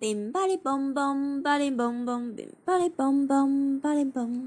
Bim body bum bum body bum bum bim body bum bum body bum.